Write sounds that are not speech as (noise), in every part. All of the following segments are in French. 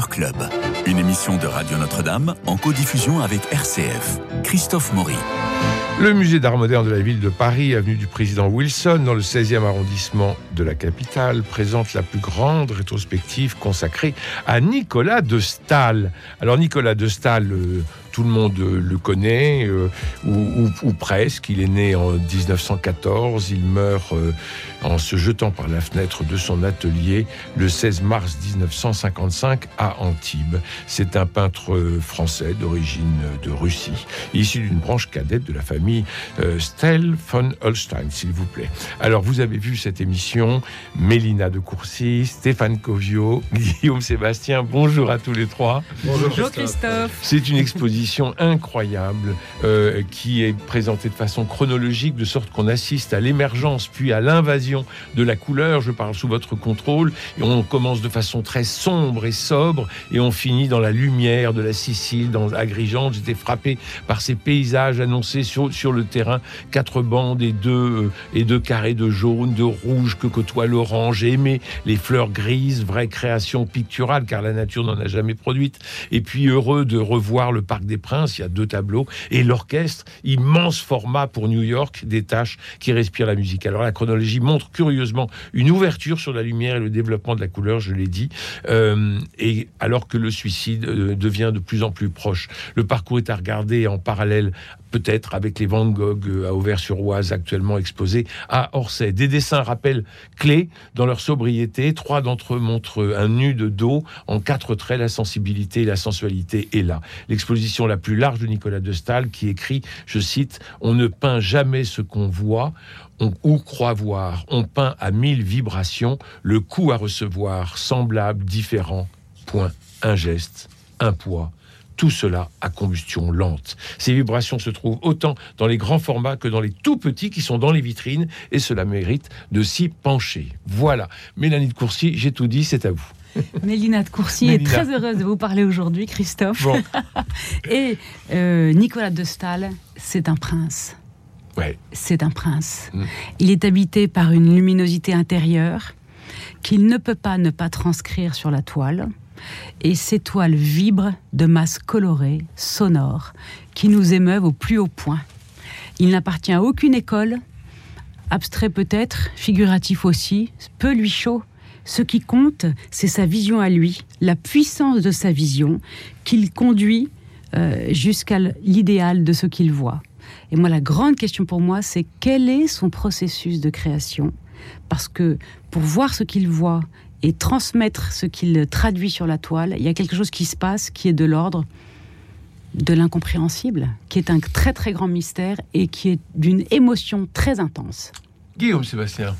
Club, une émission de Radio Notre-Dame en codiffusion avec RCF. Christophe Maury. Le musée d'art moderne de la ville de Paris, avenue du président Wilson, dans le 16e arrondissement de la capitale, présente la plus grande rétrospective consacrée à Nicolas de Stahl. Alors Nicolas de Stahl, tout le monde le connaît, euh, ou, presque. Il est né en 1914, il meurt euh, en se jetant par la fenêtre de son atelier le 16 mars 1955 à Antibes. C'est un peintre français d'origine de Russie, issu d'une branche cadette de la famille euh, Stel von Holstein, s'il vous plaît. Alors, vous avez vu cette émission, Mélina de Courcy, Stéphane Covio, (laughs) Guillaume Sébastien, bonjour à tous les trois. Bonjour, Christophe. C'est une exposition incroyable euh, qui est présentée de façon chronologique, de sorte qu'on assiste à l'émergence puis à l'invasion de la couleur. Je parle sous votre contrôle. Et on commence de façon très sombre et sobre et on finit dans la lumière de la Sicile, dans Agrigente. J'étais frappé par ces paysages annoncés sur, sur le terrain, quatre bandes et deux, euh, et deux carrés de jaune, de rouge que côtoie l'orange. J'ai aimé les fleurs grises, vraie création picturale, car la nature n'en a jamais produite. Et puis heureux de revoir le Parc des Princes, il y a deux tableaux, et l'orchestre, immense format pour New York, des tâches qui respirent la musique. Alors la chronologie montre curieusement une ouverture sur la lumière et le développement de la couleur, je l'ai dit, euh, et alors que le suicide euh, devient de plus en plus proche. Le parcours est à regarder en parallèle peut-être avec les Van Gogh euh, à Auvers-sur-Oise actuellement exposés à Orsay. Des dessins rappellent clés dans leur sobriété. Trois d'entre eux montrent un nu de dos en quatre traits. La sensibilité et la sensualité est là. L'exposition la plus large de Nicolas de Stahl qui écrit, je cite, On ne peint jamais ce qu'on voit, ou croit voir. On peint à mille vibrations le coup à recevoir, semblable, différent. Point. Un geste, un poids, tout cela à combustion lente. Ces vibrations se trouvent autant dans les grands formats que dans les tout petits qui sont dans les vitrines, et cela mérite de s'y pencher. Voilà, Mélanie de Courcy, j'ai tout dit, c'est à vous. (laughs) Mélina de Courcy est très heureuse de vous parler aujourd'hui, Christophe. (laughs) et euh, Nicolas de Stahl, c'est un prince. Ouais. C'est un prince. Mm. Il est habité par une luminosité intérieure qu'il ne peut pas ne pas transcrire sur la toile et ces toiles vibrent de masses colorées, sonores, qui nous émeuvent au plus haut point. Il n'appartient à aucune école, abstrait peut-être, figuratif aussi, peu lui chaud. Ce qui compte, c'est sa vision à lui, la puissance de sa vision, qu'il conduit euh, jusqu'à l'idéal de ce qu'il voit. Et moi, la grande question pour moi, c'est quel est son processus de création? Parce que pour voir ce qu'il voit et transmettre ce qu'il traduit sur la toile, il y a quelque chose qui se passe qui est de l'ordre de l'incompréhensible, qui est un très très grand mystère et qui est d'une émotion très intense. Guillaume Sébastien.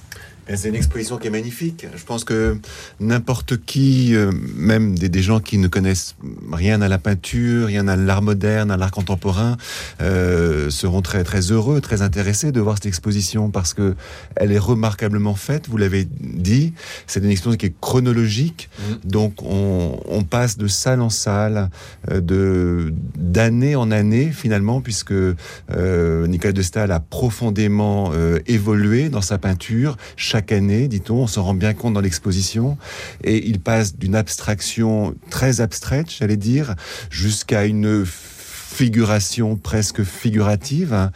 C'est une exposition qui est magnifique. Je pense que n'importe qui, euh, même des, gens qui ne connaissent rien à la peinture, rien à l'art moderne, à l'art contemporain, euh, seront très très heureux, très intéressés de voir cette exposition parce que elle est remarquablement faite. Vous l'avez dit, c'est une exposition qui est chronologique, mmh. donc on, on, passe de salle en salle, euh, de d'année en année finalement, puisque euh, Nicolas de Stahl a profondément euh, évolué dans sa peinture chaque année, dit-on, on s'en rend bien compte dans l'exposition, et il passe d'une abstraction très abstraite, j'allais dire, jusqu'à une figuration presque figurative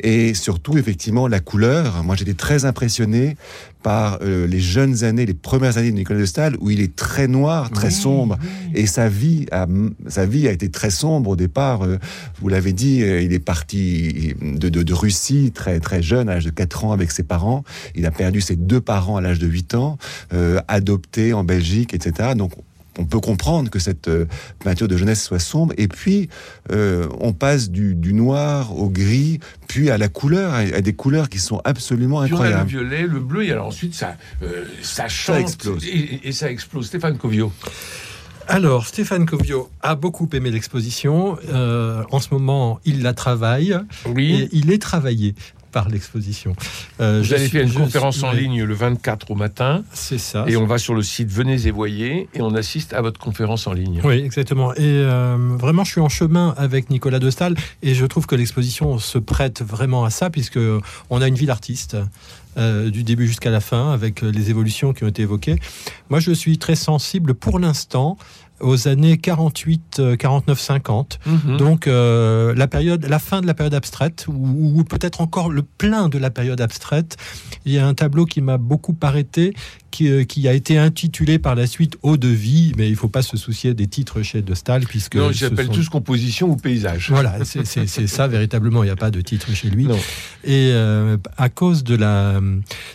et surtout effectivement la couleur. Moi j'étais très impressionné par euh, les jeunes années, les premières années de Nicolas de Stahl où il est très noir, très sombre et sa vie a, sa vie a été très sombre au départ. Euh, vous l'avez dit, euh, il est parti de, de, de, Russie très très jeune, à l'âge de 4 ans avec ses parents. Il a perdu ses deux parents à l'âge de 8 ans, adopté en Belgique, etc. Donc on peut comprendre que cette euh, peinture de jeunesse soit sombre. Et puis, euh, on passe du, noir au gris, puis à la couleur, à, des couleurs qui sont absolument incroyables. le violet, le bleu, et alors ensuite, ça, euh, ça change. explose. Et, ça explose. Stéphane Covio. Alors, Stéphane Covio a beaucoup aimé l'exposition. en ce moment, il la travaille. Oui. Et il est travaillé par l'exposition. Euh, Vous faire une conférence en ligne le 24 au matin. C'est ça. Et on va sur le site Venez et voyez et on assiste à votre conférence en ligne. Oui, exactement. Et euh, vraiment, je suis en chemin avec Nicolas de Stahl et je trouve que l'exposition se prête vraiment à ça puisque on a une ville artiste. Euh, du début jusqu'à la fin, avec les évolutions qui ont été évoquées. Moi, je suis très sensible pour l'instant aux années 48, 49, 50. Donc euh, la période, la fin de la période abstraite, ou, ou peut-être encore le plein de la période abstraite. Il y a un tableau qui m'a beaucoup arrêté, qui, euh, qui, a été intitulé par la suite Eau de vie, mais il ne faut pas se soucier des titres chez De Stahl, puisque... Non, j'appelle sont... tous composition ou paysage. Voilà, c'est ça véritablement, il n'y a pas de titre chez lui. Non. Et euh, à cause de la...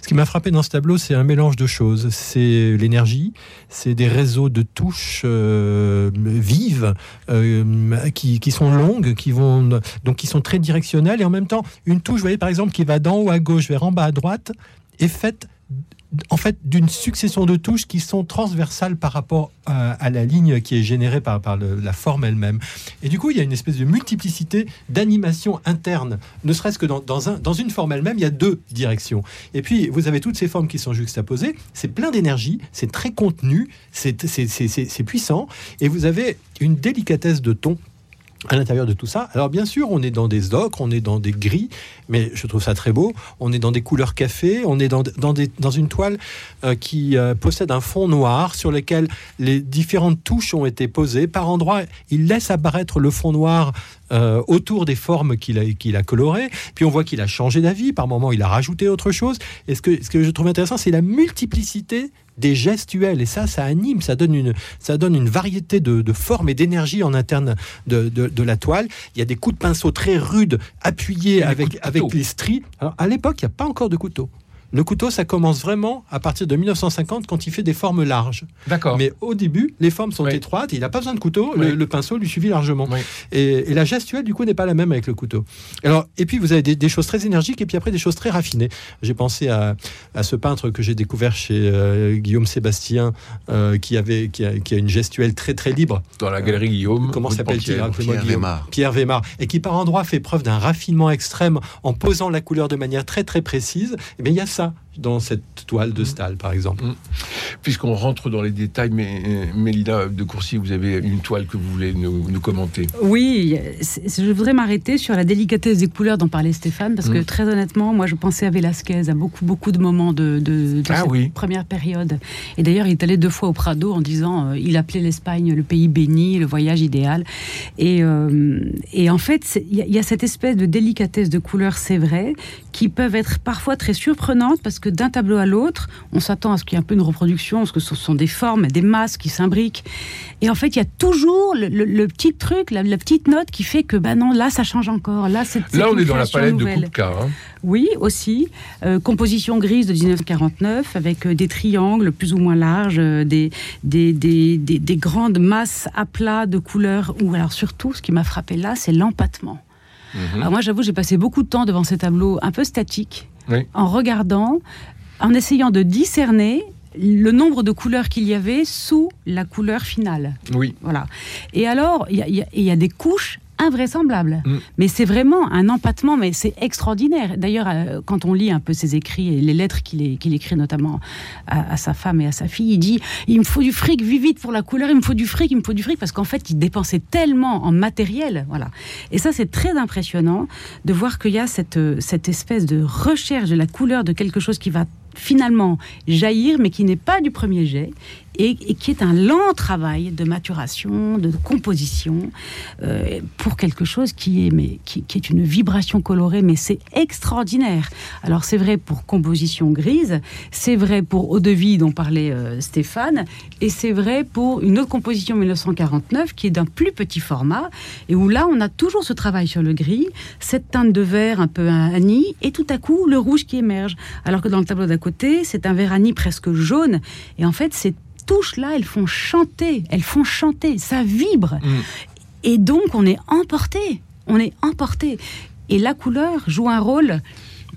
Ce qui m'a frappé dans ce tableau, c'est un mélange de choses. C'est l'énergie, c'est des réseaux de touches euh, vives euh, qui, qui, sont longues, qui vont donc qui sont très directionnelles, et en même temps, une touche, vous voyez par exemple, qui va d'en haut à gauche vers en bas à droite, est faite en fait d'une succession de touches qui sont transversales par rapport à, à la ligne qui est générée par, la forme elle-même. Et du coup, il y a une espèce de multiplicité d'animation interne, ne serait-ce que dans, dans une forme elle-même, il y a deux directions. Et puis, vous avez toutes ces formes qui sont juxtaposées, c'est plein d'énergie, c'est très contenu, c'est puissant, et vous avez une délicatesse de ton à l'intérieur de tout ça. Alors bien sûr, on est dans des ocres, on est dans des gris, mais je trouve ça très beau. On est dans des couleurs café, on est dans, dans, une toile euh, qui euh, possède un fond noir sur lequel les différentes touches ont été posées. Par endroits, il laisse apparaître le fond noir euh, autour des formes qu'il a, qu'il a colorées. Puis on voit qu'il a changé d'avis. Par moments, il a rajouté autre chose. Et ce que, ce que je trouve intéressant, c'est la multiplicité des gestuels et ça ça anime ça donne une ça donne une variété de, de formes et d'énergie en interne de, de, de, la toile il y a des coups de pinceau très rudes appuyés avec avec les stries alors à l'époque il n'y a pas encore de couteau le couteau, ça commence vraiment à partir de 1950 quand il fait des formes larges. D'accord. Mais au début, les formes sont oui. étroites. il n'a pas besoin de couteau. Oui. Le, le, pinceau lui suffit largement. Oui. Et, et, la gestuelle, du coup, n'est pas la même avec le couteau. Alors, et puis, vous avez des, des, choses très énergiques et puis après des choses très raffinées. J'ai pensé à, à, ce peintre que j'ai découvert chez euh, Guillaume Sébastien, euh, qui, avait, qui a, qui, a, une gestuelle très, très libre. Dans la galerie Guillaume. Comment s'appelle-t-il Pierre Vémar. Pierre Vémar. Et qui, par endroits, fait preuve d'un raffinement extrême en posant la couleur de manière très, très précise. Et eh bien, il y a ça ça. Dans cette toile de Stahl, par exemple. Mmh. Puisqu'on rentre dans les détails, mais Mélina de Courcy, vous avez une toile que vous voulez nous, nous commenter. Oui, je voudrais m'arrêter sur la délicatesse des couleurs dont parlait Stéphane, parce mmh. que très honnêtement, moi je pensais à Velasquez, à beaucoup, beaucoup de moments de, de, de ah, cette oui. première période. Et d'ailleurs, il est allé deux fois au Prado en disant, euh, il appelait l'Espagne le pays béni, le voyage idéal. Et, euh, et en fait, il y, y, a cette espèce de délicatesse de couleurs, c'est vrai, qui peuvent être parfois très surprenantes, parce que que d'un tableau à l'autre, on s'attend à ce qu'il y ait un peu une reproduction, parce que ce sont des formes, des masses qui s'imbriquent. Et en fait, il y a toujours le, le, le petit truc, la, la, petite note qui fait que, bah non, là, ça change encore. Là, c'est là on est dans la palette nouvelle. de Kupka. Hein. Oui, aussi. Euh, composition grise de 1949, avec euh, des triangles plus ou moins larges, euh, des, des, des, des, des grandes masses à plat de couleurs. Ou alors surtout, ce qui m'a frappé là, c'est l'empattement. Mmh. Alors moi, j'avoue, j'ai passé beaucoup de temps devant ces tableaux un peu statiques oui. en regardant, en essayant de discerner le nombre de couleurs qu'il y avait sous la couleur finale. Oui. Voilà. Et alors, il y, y, y, a des couches invraisemblable. Mm. Mais c'est vraiment un empattement, mais c'est extraordinaire. D'ailleurs, euh, quand on lit un peu ses écrits et les lettres qu'il qu écrit notamment à, à, sa femme et à sa fille, il dit il me faut du fric, vis vite pour la couleur, il me faut du fric, il me faut du fric, parce qu'en fait, il dépensait tellement en matériel. Voilà. Et ça, c'est très impressionnant de voir qu'il y a cette, cette espèce de recherche de la couleur de quelque chose qui va finalement jaillir, mais qui n'est pas du premier jet, et, qui est un lent travail de maturation, de composition, euh, pour quelque chose qui est, mais, qui, est une vibration colorée, mais c'est extraordinaire. Alors c'est vrai pour composition grise, c'est vrai pour Eau de vie dont parlait euh, Stéphane, et c'est vrai pour une autre composition 1949 qui est d'un plus petit format, et où là on a toujours ce travail sur le gris, cette teinte de vert un peu anis, et tout à coup le rouge qui émerge. Alors que dans le tableau d'à côté, c'est un vert anis presque jaune, et en fait c'est touches-là, elles font chanter, elles font chanter, ça vibre. Mm. Et donc, on est emporté, on est emporté. Et la couleur joue un rôle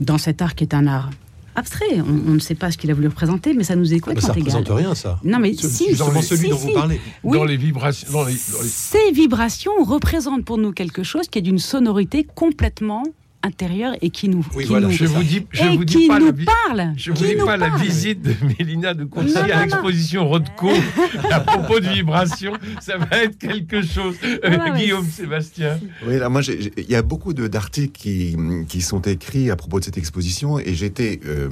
dans cet art qui est un art abstrait. On, on, ne sait pas ce qu'il a voulu représenter, mais ça nous est complètement égal. Ça ne représente rien, ça. Non, mais ce, si. Dans celui si, dont si. vous parlez. Oui. Dans les vibrations. Dans les, dans les... Ces vibrations représentent pour nous quelque chose qui est d'une sonorité complètement intérieure et qui nous, Oui, qui voilà, nous, Je vous dis, je vous dis qui pas nous la vi- parle. Je vous dis pas la parle. visite de Mélina de Non, non, à l'exposition Rothko (laughs) à propos de vibrations. Ça va être quelque chose. Euh, Ouais, ouais, Guillaume, Sébastien. Oui, alors moi, il y a beaucoup de- d'articles qui, qui sont écrits à propos de cette exposition et j'étais euh,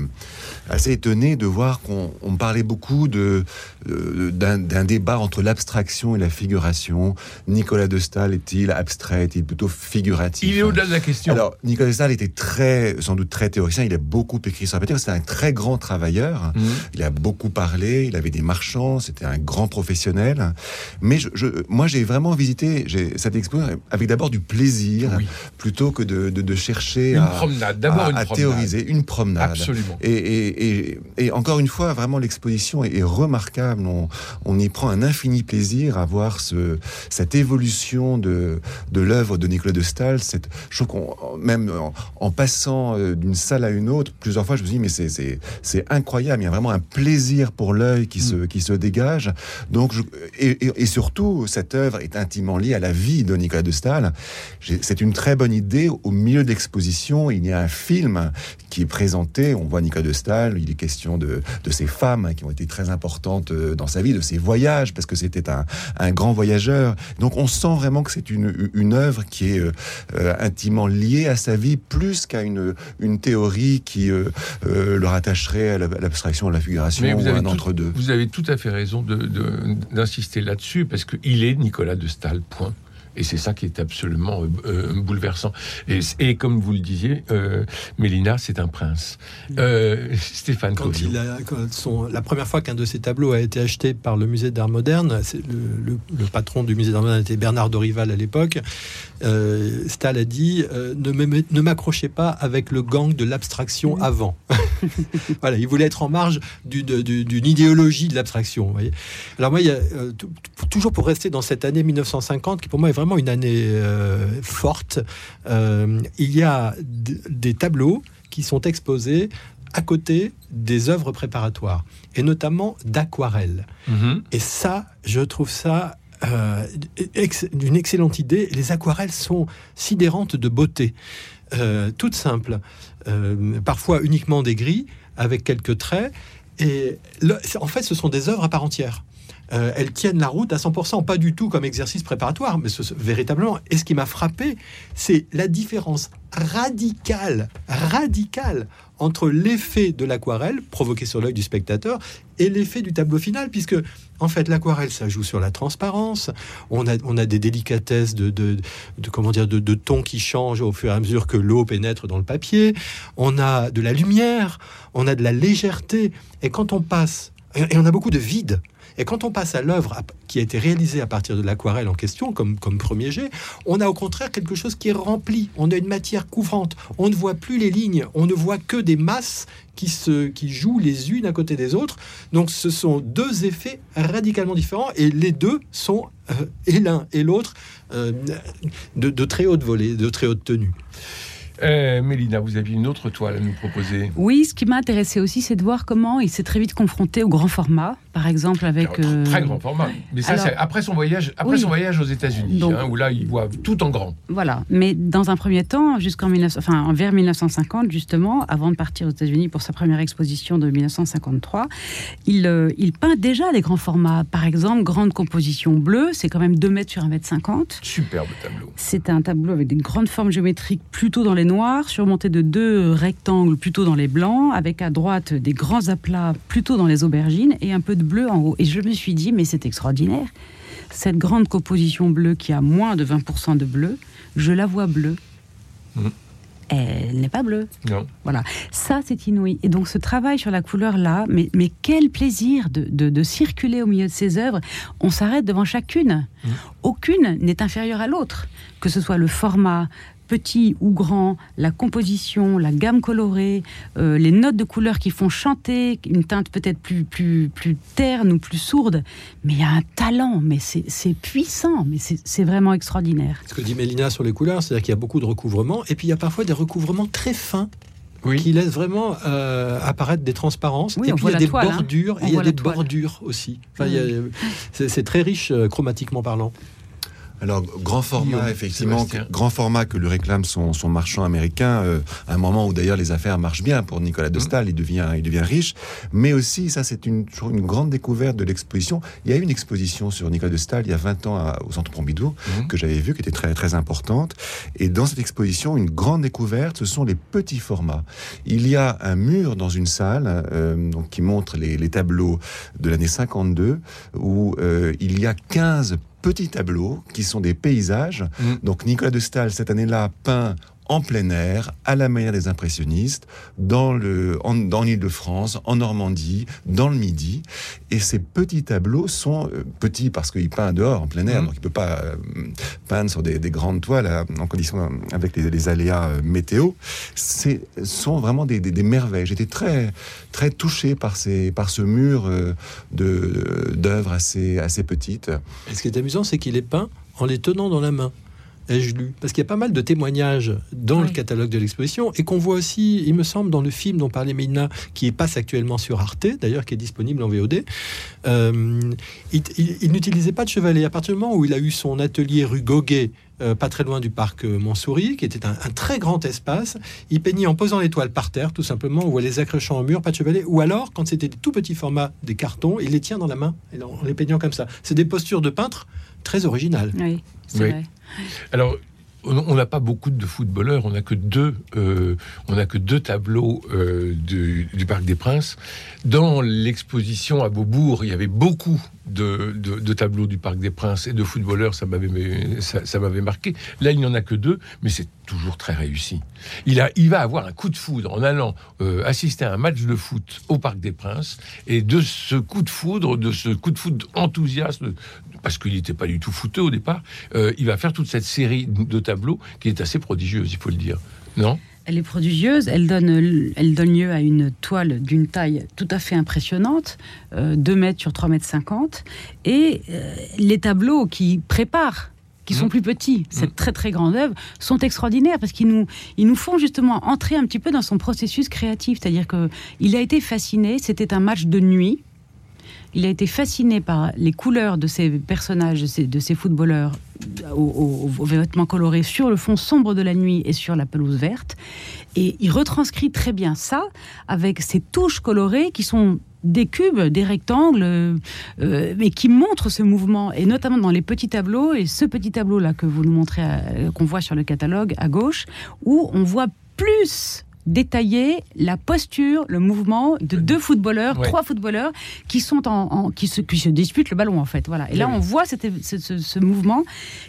assez étonné de voir qu'on on parlait beaucoup de euh, d'un débat entre l'abstraction et la figuration. Nicolas de Staël est-il abstrait, est-il plutôt figuratif? Il est au-delà de la question. Alors, Nicolas de Staël était très, sans doute très théoricien. Il a beaucoup écrit sur la peinture. C'était un très grand travailleur. Mhm. Il a beaucoup parlé, il avait des marchands, c'était un grand professionnel. Mais je, je- moi, j'ai vraiment visité cette expo avec d'abord du plaisir, Oui. plutôt que de, de- de chercher Une à, promenade. D'abord à- une à promenade. théoriser une promenade. Absolument. Et, et- et- et encore une fois, vraiment, l'exposition est, est remarquable. On, on y prend un infini plaisir à voir ce, cette évolution de, de l'œuvre de Nicolas de. Cette, je trouve qu'on, même en, en passant euh, d'une salle à une autre, plusieurs fois, je me dis, mais c'est, incroyable. Il y a vraiment un plaisir pour l'œil qui, se, qui se dégage. Donc, je- et, et- et surtout, cette œuvre est intimement liée à la vie de Nicolas de Staël. J'ai- C'est une très bonne idée. Au milieu de l'exposition, il y a un film qui est présenté. On voit Nicolas de Staël. Il est question de, de ces femmes qui ont été très importantes euh, dans sa vie, de ses voyages, parce que c'était un, un grand voyageur. Donc, on sent vraiment que c'est une, une œuvre qui est euh, euh, intimement liée à sa vie, plus qu'à une, une théorie qui euh, euh, le rattacherait à la- à l'abstraction, à la figuration, Mais vous ou à avez, un entre-deux. vous avez tout à fait raison de- de- d'insister là-dessus, parce qu'il est Nicolas de Staël, point. Et c'est ça qui est absolument euh, euh, bouleversant. Et, et comme vous le disiez, euh, Mélina, c'est un prince. Euh, Stéphane Quand il a, quand son- la première fois qu'un de ses tableaux a été acheté par le musée d'art moderne, c'est le, le- le patron du musée d'art moderne était Bernard Dorival à l'époque. Euh, Stahl a dit euh, ne m'accrochez pas avec le gang de l'abstraction avant. (laughs) (laughs) voilà, il voulait être en marge du- de- du- d'une idéologie de l'abstraction. Alors moi, il y a, euh, toujours pour rester dans cette année 1950, qui pour moi est vraiment une année euh, forte, euh, il y a des tableaux qui sont exposés à côté des œuvres préparatoires, et notamment d'aquarelles. Mhm. Et ça, je trouve ça euh, ex- une excellente idée. Les aquarelles sont sidérantes de beauté, euh, toutes simples, euh, parfois uniquement des gris, avec quelques traits. Et en fait, ce sont des œuvres à part entière. Euh, elles tiennent la route à 100%, pas du tout comme exercice préparatoire, mais ce- véritablement. Et ce qui m'a frappé, c'est la différence radicale, radicale entre l'effet de l'aquarelle provoqué sur l'œil du spectateur et l'effet du tableau final, puisque en fait l'aquarelle ça joue sur la transparence. On a, on a des délicatesses de, de, de- comment dire de, de tons qui changent au fur et à mesure que l'eau pénètre dans le papier. On a de la lumière, on a de la légèreté. Et quand on passe et on a beaucoup de vide. Et quand on passe à l'œuvre qui a été réalisée à partir de l'aquarelle en question, comme, premier jet, on a au contraire quelque chose qui est rempli. On a une matière couvrante. On ne voit plus les lignes. On ne voit que des masses qui, se, jouent les unes à côté des autres. Donc ce sont deux effets radicalement différents et les deux sont, euh, et l'un et l'autre, euh, de très haute volée, de très haute tenue. Euh, Mélina, vous aviez une autre toile à nous proposer. Oui, ce qui m'a intéressé aussi, c'est de voir comment il s'est très vite confronté au grand format, par exemple avec. Très- euh, Très grand format. Mais ça, alors- c'est après son voyage, après Oui. son voyage aux États-Unis, hein, où là, il voit tout en grand. Voilà. Mais dans un premier temps, jusqu'en 1900 enfin, vers 1950, justement, avant de partir aux États-Unis pour sa première exposition de 1953, il, euh, il peint déjà les grands formats. Par exemple, grande composition bleue, c'est quand même 2 mètres sur 1 mètre 50. Superbe tableau. C'est un tableau avec des grandes formes géométriques plutôt dans les noirs, surmonté de deux rectangles plutôt dans les blancs, avec à droite des grands aplats plutôt dans les aubergines et un peu de bleu en haut. Et je me suis dit, mais c'est extraordinaire. Cette grande composition bleue qui a moins de 20% de bleu, je la vois bleue. Mhm. Elle n'est pas bleue. Non. Voilà, ça c'est inouï. Et donc ce travail sur la couleur là, mais, mais quel plaisir de, de- de circuler au milieu de ces œuvres. On s'arrête devant chacune. Mmh. Aucune n'est inférieure à l'autre, que ce soit le format petit ou grand, la composition, la gamme colorée, euh, les notes de couleurs qui font chanter, une teinte peut-être plus, plus, plus terne ou plus sourde. Mais il y a un talent, mais c'est c'est puissant, mais c'est c'est vraiment extraordinaire. Ce que dit Mélina sur les couleurs, c'est-à-dire qu'il y a beaucoup de recouvrements, et puis il y a parfois des recouvrements très fins Oui. qui laissent vraiment euh, apparaître des transparences. Oui, et on puis voit il y a des toile, hein. bordures, et il y a des toile. bordures aussi. Enfin, c'est très riche euh, chromatiquement parlant. Alors, grand format, effectivement, grand format que lui réclame son, son marchand américain, euh, à un moment où d'ailleurs les affaires marchent bien pour Nicolas de mmh. Stahl, il, devient, il devient riche, mais aussi, ça c'est une, une grande découverte de l'exposition. Il y a eu une exposition sur Nicolas de Stahl il y a 20 ans au Centre Pompidou, mmh. que j'avais vu, qui était très, très importante. Et dans cette exposition, une grande découverte, ce sont les petits formats. Il y a un mur dans une salle euh, donc, qui montre les, les tableaux de l'année 52, où euh, il y a 15 petits tableaux qui sont des paysages. Mm. Donc Nicolas de Stahl, cette année-là, peint en plein air, à la manière des impressionnistes, dans le, en, dans l'Île-de-France, en Normandie, dans le Midi. Et ces petits tableaux sont euh, petits parce qu'il peint dehors, en plein air, mmh. donc il peut pas euh, peindre sur des, grandes toiles en condition avec les, aléas euh, météo. C'est sont vraiment des, des, merveilles. J'étais très très touché par ces par ce mur de d'œuvres assez assez petites. Et ce qui est amusant, c'est qu'il est peint en les tenant dans la main ai-je lu? Parce qu'il y a pas mal de témoignages dans le catalogue de l'exposition et qu'on voit aussi, il me semble, dans le film dont parlait Meina, qui passe actuellement sur Arte, d'ailleurs, qui est disponible en VOD. Euh, il, n'utilisait pas de chevalet. À partir du moment où il a eu son atelier rue Goguet, euh, pas très loin du parc euh, Montsouris, qui était un, très grand espace. Il peignait en posant l'étoile par terre, tout simplement, ou en les accrochant au mur, pas de chevalet. Ou alors, quand c'était des tout petits formats, des cartons, il les tient dans la main, et en les peignant comme ça. C'est des postures de peintre très originales. Oui, c'est vrai. Alors, on n'a pas beaucoup de footballeurs, on n'a que deux, euh, on a que deux tableaux euh, du, Parc des Princes. Dans l'exposition à Beaubourg, il y avait beaucoup de, tableaux du Parc des Princes et de footballeurs, ça m'avait ça, m'avait marqué. Là, il n'y en a que deux, mais c'est toujours très réussi. Il, a, il va avoir un coup de foudre en allant euh, assister à un match de foot au Parc des Princes, et de ce coup de foudre, de ce coup de foudre enthousiaste, parce qu'il n'était pas du tout fouteux au départ, euh, il va faire toute cette série de tableaux qui est assez prodigieuse, il faut le dire. Non? Elle est prodigieuse, elle donne, elle donne lieu à une toile d'une taille tout à fait impressionnante, 2 euh, mètres sur 3 mètres 50, et euh, les tableaux qui préparent qui sont mmh. plus petits, cette mmh. très très grande œuvre, sont extraordinaires parce qu'ils nous, ils nous font justement entrer un petit peu dans son processus créatif. C'est-à-dire que il a été fasciné, c'était un match de nuit, il a été fasciné par les couleurs de ces personnages, de ces, footballeurs aux, vêtements colorés sur le fond sombre de la nuit et sur la pelouse verte. Et il retranscrit très bien ça avec ces touches colorées qui sont des cubes, des rectangles, euh, mais qui montrent ce mouvement, et notamment dans les petits tableaux, et ce petit tableau-là que vous nous montrez, euh, qu'on voit sur le catalogue à gauche, où on voit plus détailler la posture, le mouvement de deux footballeurs, trois footballeurs qui sont en, qui, se, qui, se, disputent le ballon en fait. Voilà. Et là, on voit ce, ce, mouvement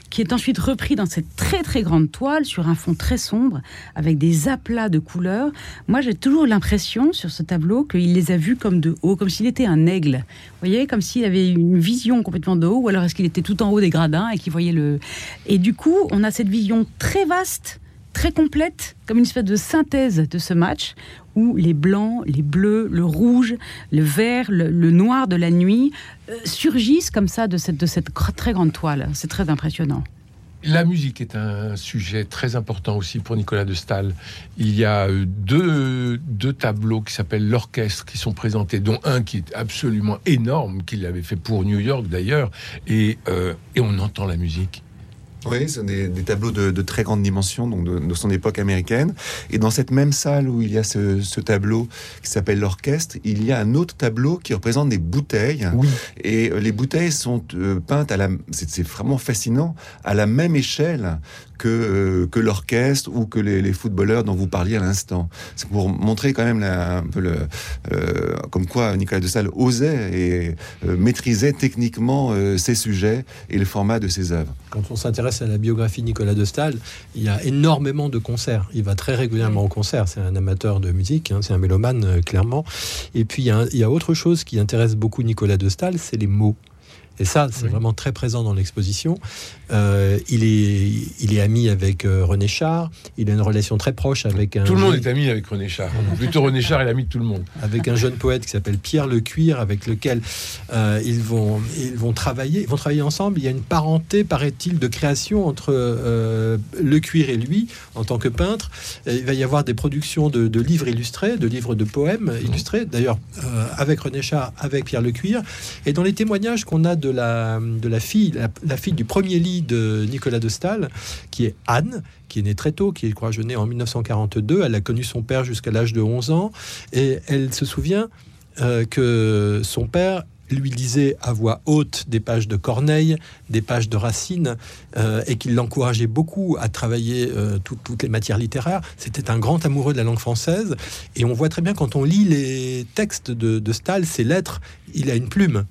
qui est ensuite repris dans cette très très grande toile sur un fond très sombre avec des aplats de couleurs. Moi, j'ai toujours l'impression sur ce tableau qu'il les a vus comme de haut, comme s'il était un aigle. Vous voyez, comme s'il avait une vision complètement de haut, ou alors est-ce qu'il était tout en haut des gradins et qu'il voyait le. Et du coup, on a cette vision très vaste très complète, comme une espèce de synthèse de ce match, où les blancs, les bleus, le rouge, le vert, le, noir de la nuit euh, surgissent comme ça de cette, très grande toile. C'est très impressionnant. La musique est un sujet très important aussi pour Nicolas de Stahl. Il y a euh, deux, tableaux qui s'appellent l'orchestre qui sont présentés, dont un qui est absolument énorme, qu'il avait fait pour New York d'ailleurs, et, euh, et on entend la musique. Oui, ce sont des, tableaux de, très grande dimension, donc de, son époque américaine. Et dans cette même salle où il y a ce, tableau qui s'appelle l'orchestre, il y a un autre tableau qui représente des bouteilles. Oui. Et euh, les bouteilles sont euh, peintes à la, c'est vraiment fascinant, à la même échelle que, euh, que l'orchestre ou que les, footballeurs dont vous parliez à l'instant. C'est pour montrer quand même un peu le, comme quoi Nicolas de Salle osait et maîtrisait techniquement ses sujets et le format de ses œuvres. Quand on s'intéresse à la biographie Nicolas de Stahl, il y a énormément de concerts. Il va très régulièrement au concert. C'est un amateur de musique, hein, c'est un mélomane, euh, clairement. Et puis, il y, a, autre chose qui intéresse beaucoup Nicolas de Stahl, c'est les mots. Et ça, c'est vraiment très présent dans l'exposition. Euh, il, est, il est ami avec euh, René Char. Il a une relation très proche avec un. Tout le monde est ami avec René Char. Plutôt René Char est l'ami de tout le monde. Avec un jeune poète qui s'appelle Pierre Lecuir, avec lequel euh, ils, vont, ils vont travailler. Ils vont travailler ensemble. Il y a une parenté, paraît-il, de création entre Lecuir et lui en tant que peintre. Il va y avoir des productions de, de livres illustrés, de livres de poèmes illustrés. D'ailleurs, avec René Char, avec Pierre Lecuir. Et dans les témoignages qu'on a de la, de la fille, la, fille du premier de Nicolas de Stahl, qui est Anne, qui est née très tôt, qui est, crois, née en 1942. Elle a connu son père jusqu'à l'âge de 11 ans. Et elle se souvient euh, que son père lui lisait à voix haute des pages de Corneille, des pages de Racine, euh, et qu'il l'encourageait beaucoup à travailler euh, toutes les matières littéraires. C'était un grand amoureux de la langue française, et on voit très bien quand on lit les textes de, de Stahl, ses lettres, il a une plume.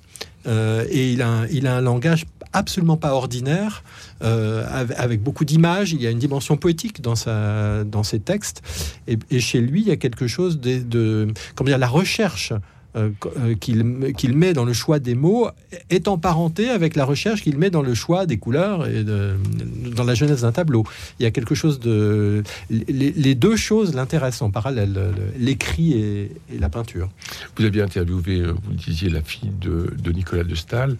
Euh, et il a, un langage absolument pas ordinaire, avec beaucoup d'images. Il y a une dimension poétique dans, ses textes. Et, et chez lui, il y a quelque chose de, de comment dire, la recherche euh, euh, qu'il met dans le choix des mots est emparenté avec la recherche qu'il met dans le choix des couleurs et dans la jeunesse d'un tableau. Il y a quelque chose de... Les, deux choses l'intéressent en parallèle, l'écrit et, la peinture. Vous aviez interviewé, euh, vous disiez, la fille de, Nicolas de Stahl,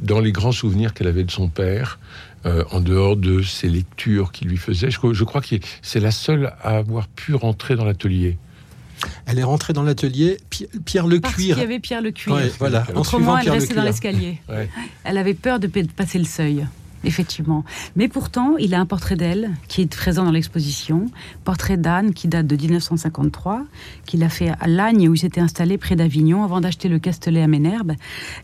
dans les grands souvenirs qu'elle avait de son père. en dehors de ses lectures qu'il lui faisait. Je crois que c'est la seule à avoir pu rentrer dans l'atelier. Elle est rentrée dans l'atelier. Pierre Le Parce Cuir. Il y avait Pierre Le Cuir. voilà. Autrement, elle restait dans l'escalier. Elle avait peur de passer le seuil. Effectivement. Mais pourtant, il a un portrait d'elle qui est présent dans l'exposition. Portrait d'Anne qui date de 1953, qu'il a fait à Lagne où il s'était installé près d'Avignon avant d'acheter le Castellet à Ménherbe.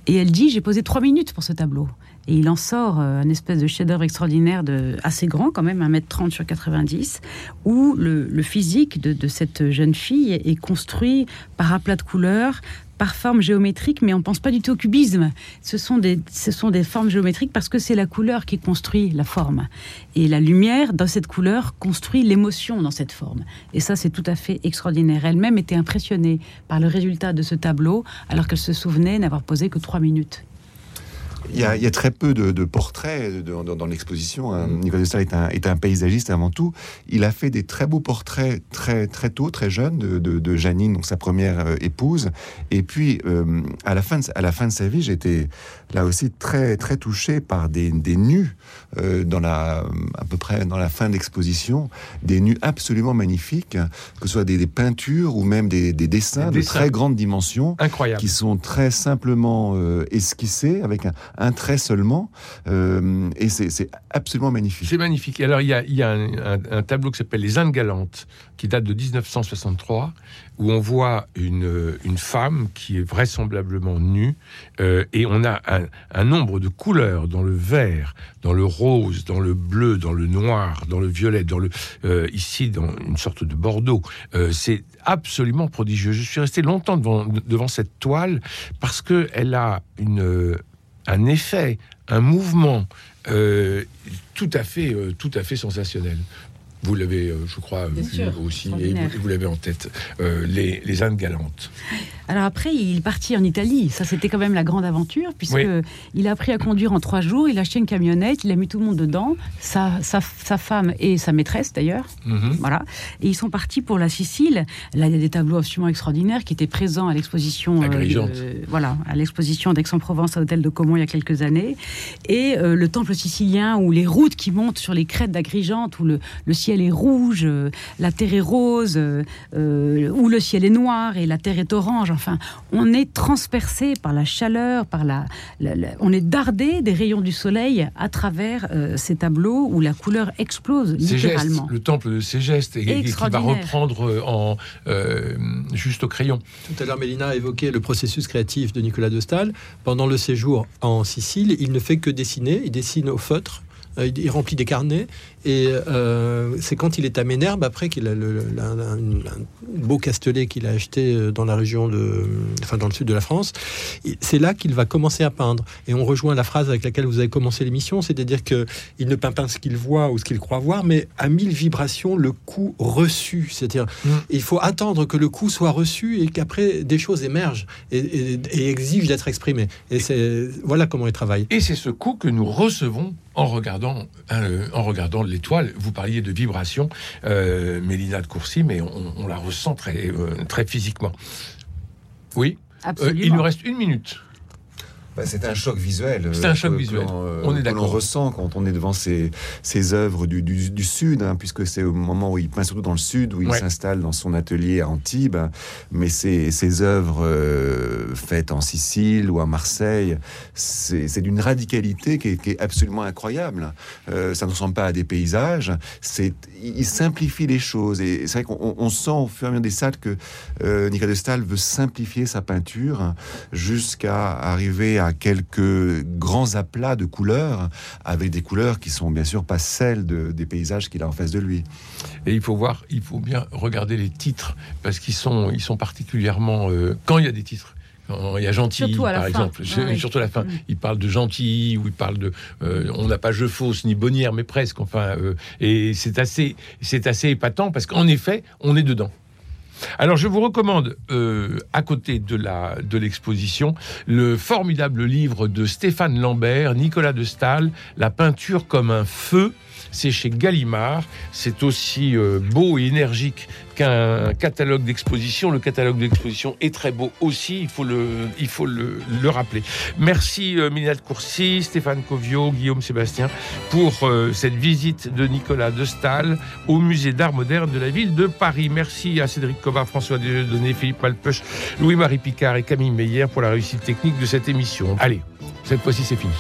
Et elle dit J'ai posé trois minutes pour ce tableau. Et il en sort euh, un espèce de chef-d'œuvre extraordinaire, de, assez grand quand même, 1m30 sur 90, où le, physique de, cette jeune fille est construit par aplat de couleurs, par forme géométrique, mais on ne pense pas du tout au cubisme. Ce sont des, ce sont des formes géométriques parce que c'est la couleur qui construit la forme. Et la lumière, dans cette couleur, construit l'émotion dans cette forme. Et ça, c'est tout à fait extraordinaire. Elle-même était impressionnée par le résultat de ce tableau, alors qu'elle se souvenait n'avoir posé que trois minutes. Il y, a, très peu de, portraits dans, l'exposition. Hein. Mm. Nicolas de Stahl est un, paysagiste avant tout. Il a fait des très beaux portraits très très tôt, très jeune, de, Janine, donc sa première euh, épouse. Et puis euh, à la fin de, à la fin de sa vie, j'étais là aussi très très touché par des, nus euh, dans la à peu près dans la fin d'exposition, des nus absolument magnifiques, que ce soit des, peintures ou même des, dessins de très grande dimension, incroyable, qui sont très simplement esquissés avec un, un trait seulement. Euh, et c'est absolument magnifique. C'est magnifique. Alors, il y a, un, tableau qui s'appelle Les Indes galantes, qui date de 1963, où on voit une, une femme qui est vraisemblablement nue, euh, et on a un, nombre de couleurs dans le vert, dans le rose, dans le bleu, dans le noir, dans le violet, dans le euh, ici dans une sorte de bordeaux. c'est absolument prodigieux. Je suis resté longtemps devant, devant cette toile parce que elle a une un effet, un mouvement euh, tout à fait, euh, tout à fait sensationnel. Vous l'avez, euh, je crois, vu aussi, et vous, l'avez en tête, les, les Indes galantes. Alors après, il est parti en Italie. Ça, c'était quand même la grande aventure, puisque il a appris à conduire en trois jours. Il a acheté une camionnette, il a mis tout le monde dedans, sa, sa, femme et sa maîtresse d'ailleurs. Mhm. Voilà. Et ils sont partis pour la Sicile. Là, il y a des tableaux absolument extraordinaires qui étaient présents à l'exposition. Euh, voilà, à l'exposition d'Aix-en-Provence à l'hôtel de Caumont il y a quelques années. Et euh, le temple sicilien, où les routes qui montent sur les crêtes d'Agrigente, où le, le, ciel est rouge, euh, la terre est rose, où le ciel est noir et la terre est orange. Enfin, on est transpercé par la chaleur, par la, on est dardé des rayons du soleil à travers euh, ces tableaux où la couleur explose littéralement. le temple de ces gestes et, qui va reprendre euh, en euh, juste au crayon. Tout à l'heure, Mélina a évoqué le processus créatif de Nicolas de Stahl. Pendant le séjour en Sicile, il ne fait que dessiner. Il dessine au feutre il remplit des carnets et euh, c'est quand il est à Ménherbe, après qu'il a le, un, beau castelet qu'il a acheté euh, dans la région de, enfin dans le sud de la France, c'est là qu'il va commencer à peindre. Et on rejoint la phrase avec laquelle vous avez commencé l'émission, c'est-à-dire que il ne peint pas ce qu'il voit ou ce qu'il croit voir, mais à mille vibrations le coup reçu. C'est-à-dire, mm. il faut attendre que le coup soit reçu et qu'après des choses émergent et, et exigent d'être exprimées. Et c'est voilà comment il travaille. Et c'est ce coup que nous recevons en regardant, euh, en regardant l'étoile. Vous parliez de vibration, euh, Mélina de Courcy, mais on, la ressent très, euh, très physiquement. Oui? Absolument. il nous reste une minute. Bah, c'est un choc visuel. C'est un choc visuel. on est d'accord. On ressent quand on est devant ces, ces œuvres du, du, sud, hein, puisque c'est au moment où il peint surtout dans le sud, où il s'installe dans son atelier à Antibes. Mais ces, ces œuvres faites en Sicile ou à Marseille, c'est d'une radicalité qui est, qui est, absolument incroyable. ça ne ressemble pas à des paysages. Il simplifie les choses. Et c'est vrai qu'on sent au fur et à mesure des salles que euh, Nicolas de Stahl veut simplifier sa peinture jusqu'à arriver à quelques grands aplats de couleurs, avec des couleurs qui sont bien sûr pas celles des paysages qu'il a en face de lui. Et il faut voir, il faut bien regarder les titres, parce qu'ils sont, ils sont particulièrement... Euh, quand il y a des titres il y a Gentil, par exemple. Surtout à la fin. Mm. Il parle de Gentil, ou il parle de. Euh, on n'a pas jeu fausse ni bonnière, mais presque. Enfin, euh, et c'est assez, c'est assez épatant parce qu'en effet, on est dedans. Alors, je vous recommande, euh, à côté de la de l'exposition, le formidable livre de Stéphane Lambert, Nicolas de Stahl, La peinture comme un feu. C'est chez Gallimard. C'est aussi euh, beau et énergique qu'un catalogue d'exposition. Le catalogue d'exposition est très beau aussi. Il faut le, rappeler. Merci euh, Minal Courcy, Stéphane Covio, Guillaume Sébastien pour euh, cette visite de Nicolas de Stahl au musée d'art moderne de la ville de Paris. Merci à Cédric Cova, François Dieudonné, Philippe Malpeuch, Louis-Marie Picard et Camille Meyer pour la réussite technique de cette émission. Allez, cette fois-ci c'est fini.